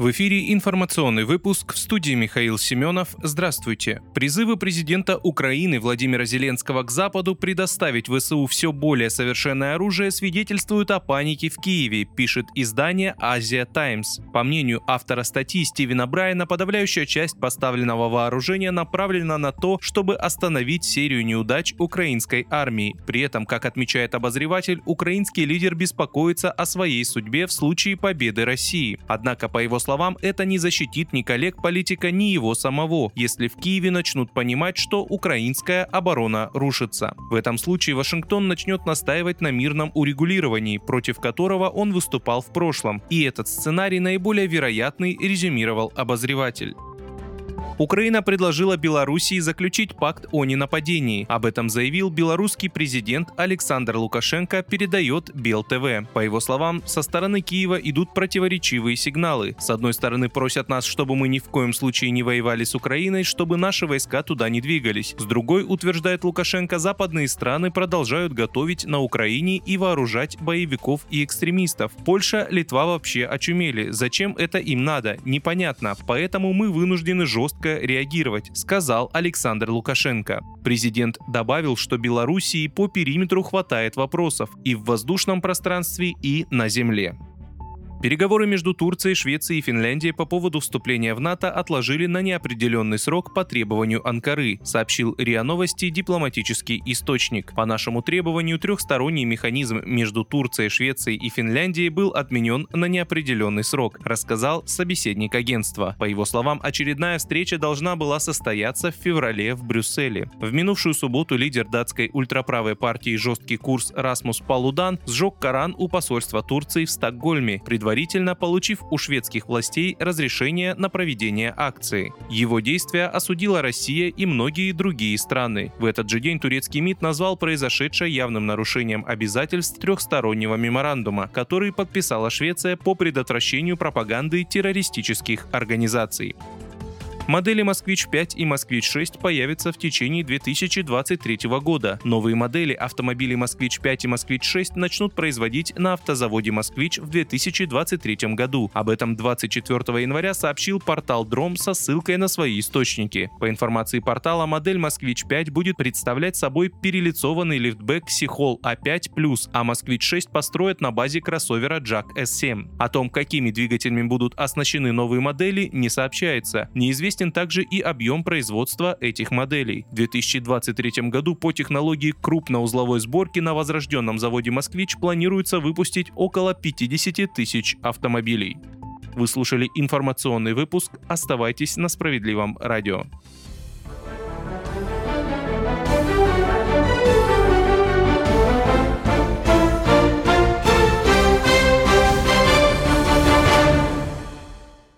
В эфире информационный выпуск в студии Михаил Семенов. Здравствуйте. Призывы президента Украины Владимира Зеленского к Западу предоставить ВСУ все более совершенное оружие свидетельствуют о панике в Киеве, пишет издание «Азия Таймс». По мнению автора статьи Стивена Брайана, подавляющая часть поставленного вооружения направлена на то, чтобы остановить серию неудач украинской армии. При этом, как отмечает обозреватель, украинский лидер беспокоится о своей судьбе в случае победы России. Однако, по его словам, словам, это не защитит ни коллег политика, ни его самого, если в Киеве начнут понимать, что украинская оборона рушится. В этом случае Вашингтон начнет настаивать на мирном урегулировании, против которого он выступал в прошлом, и этот сценарий наиболее вероятный, резюмировал обозреватель. Украина предложила Белоруссии заключить пакт о ненападении. Об этом заявил белорусский президент Александр Лукашенко, передает БелТВ. По его словам, со стороны Киева идут противоречивые сигналы. С одной стороны просят нас, чтобы мы ни в коем случае не воевали с Украиной, чтобы наши войска туда не двигались. С другой, утверждает Лукашенко, западные страны продолжают готовить на Украине и вооружать боевиков и экстремистов. Польша, Литва вообще очумели. Зачем это им надо? Непонятно. Поэтому мы вынуждены жестко жестко реагировать, сказал Александр Лукашенко. Президент добавил, что Белоруссии по периметру хватает вопросов и в воздушном пространстве, и на земле. Переговоры между Турцией, Швецией и Финляндией по поводу вступления в НАТО отложили на неопределенный срок по требованию Анкары, сообщил РИА Новости дипломатический источник. По нашему требованию трехсторонний механизм между Турцией, Швецией и Финляндией был отменен на неопределенный срок, рассказал собеседник агентства. По его словам, очередная встреча должна была состояться в феврале в Брюсселе. В минувшую субботу лидер датской ультраправой партии «Жесткий курс» Расмус Палудан сжег Коран у посольства Турции в Стокгольме, предварительно предварительно получив у шведских властей разрешение на проведение акции. Его действия осудила Россия и многие другие страны. В этот же день турецкий МИД назвал произошедшее явным нарушением обязательств трехстороннего меморандума, который подписала Швеция по предотвращению пропаганды террористических организаций. Модели «Москвич-5» и «Москвич-6» появятся в течение 2023 года. Новые модели автомобилей «Москвич-5» и «Москвич-6» начнут производить на автозаводе «Москвич» в 2023 году. Об этом 24 января сообщил портал Дром со ссылкой на свои источники. По информации портала, модель «Москвич-5» будет представлять собой перелицованный лифтбэк Сихол А5+, а «Москвич-6» построят на базе кроссовера Jack S7. О том, какими двигателями будут оснащены новые модели, не сообщается. Неизвестен известен также и объем производства этих моделей. В 2023 году по технологии крупноузловой сборки на возрожденном заводе «Москвич» планируется выпустить около 50 тысяч автомобилей. Вы слушали информационный выпуск. Оставайтесь на справедливом радио.